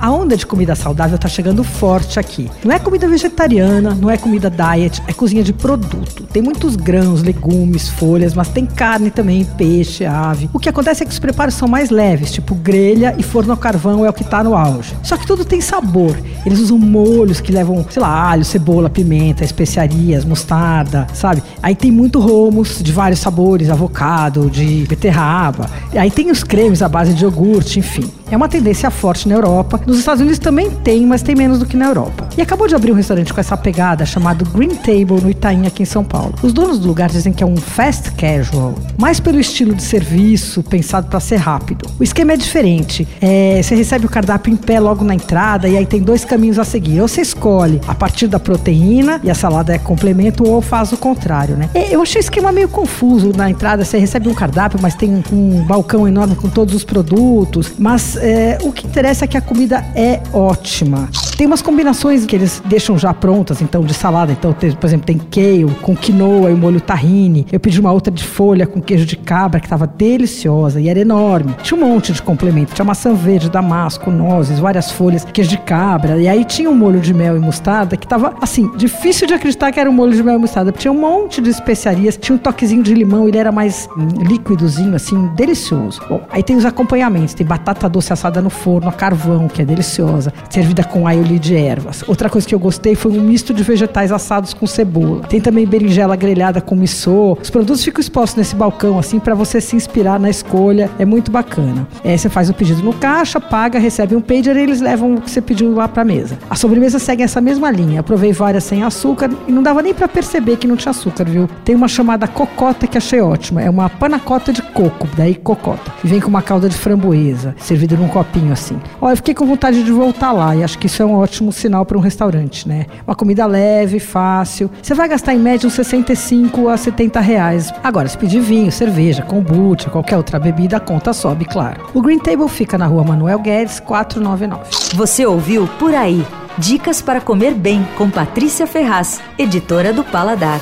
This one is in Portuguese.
A onda de comida saudável tá chegando forte aqui. Não é comida vegetariana, não é comida diet, é cozinha de produto. Tem muitos grãos, legumes, folhas, mas tem carne também, peixe, ave. O que acontece é que os preparos são mais leves, tipo grelha e forno a carvão é o que tá no auge. Só que tudo tem sabor. Eles usam molhos que levam, sei lá, alho, cebola, pimenta, especiarias, mostarda, sabe? Aí tem muito romos de vários sabores, avocado, de beterraba. Aí tem os cremes à base de iogurte, enfim. É uma tendência forte na Europa. Nos Estados Unidos também tem, mas tem menos do que na Europa. E acabou de abrir um restaurante com essa pegada chamado Green Table no Itaim, aqui em São Paulo. Os donos do lugar dizem que é um fast casual, mais pelo estilo de serviço pensado para ser rápido. O esquema é diferente. É, você recebe o cardápio em pé logo na entrada e aí tem dois caminhos a seguir. Ou você escolhe a partir da proteína e a salada é complemento, ou faz o contrário, né? Eu achei o esquema meio confuso na entrada. Você recebe um cardápio, mas tem um, um balcão enorme com todos os produtos. Mas é, o que interessa é que a comida é ótima. Tem umas combinações que eles deixam já prontas, então, de salada. Então, por exemplo, tem kale com quinoa e molho tahine. Eu pedi uma outra de folha com queijo de cabra que estava deliciosa e era enorme. Tinha um monte de complemento. Tinha maçã verde, damasco, nozes, várias folhas, queijo de cabra. E aí tinha um molho de mel e mostarda que estava, assim, difícil de acreditar que era um molho de mel e mostarda. Tinha um monte de especiarias, tinha um toquezinho de limão, ele era mais hum, líquidozinho, assim, delicioso. Bom, aí tem os acompanhamentos. Tem batata doce assada no forno, a carvão, que é deliciosa, servida com aioli de ervas. Outra coisa que eu gostei foi um misto de vegetais assados com cebola. Tem também berinjela grelhada com missô. Os produtos ficam expostos nesse balcão, assim, para você se inspirar na escolha. É muito bacana. É, você faz o pedido no caixa, paga, recebe um pager e eles levam o que você pediu lá para mesa. A sobremesa segue essa mesma linha. Eu provei várias sem açúcar e não dava nem para perceber que não tinha açúcar, viu? Tem uma chamada cocota que achei ótima. É uma panacota de coco, daí cocota. E vem com uma calda de framboesa, servida num copinho assim. Olha, eu fiquei com vontade de voltar lá e acho que isso é um ótimo sinal para um restaurante, né? Uma comida leve, fácil. Você vai gastar em média uns 65 a 70 reais. Agora, se pedir vinho, cerveja, kombucha, qualquer outra bebida, a conta sobe, claro. O Green Table fica na rua Manuel Guedes, 499. Você ouviu Por Aí. Dicas para comer bem com Patrícia Ferraz, editora do Paladar.